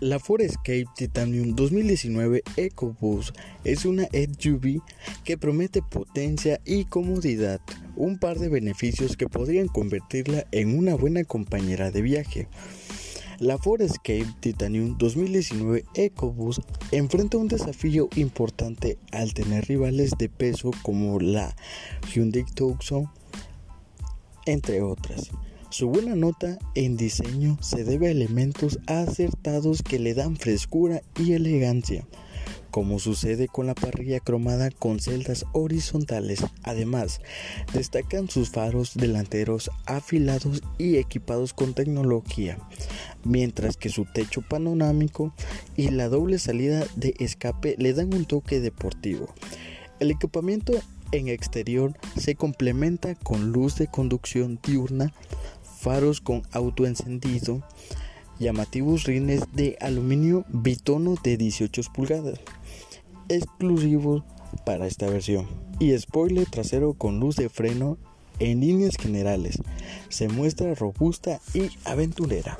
La Ford Escape Titanium 2019 EcoBoost es una SUV que promete potencia y comodidad, un par de beneficios que podrían convertirla en una buena compañera de viaje. La Ford Escape Titanium 2019 EcoBoost enfrenta un desafío importante al tener rivales de peso como la Hyundai Tucson, entre otras. Su buena nota en diseño se debe a elementos acertados que le dan frescura y elegancia, como sucede con la parrilla cromada con celdas horizontales. Además, destacan sus faros delanteros afilados y equipados con tecnología, mientras que su techo panorámico y la doble salida de escape le dan un toque deportivo. El equipamiento en exterior se complementa con luz de conducción diurna, faros con autoencendido, llamativos rines de aluminio bitono de 18 pulgadas, exclusivos para esta versión, y spoiler trasero con luz de freno en líneas generales. Se muestra robusta y aventurera.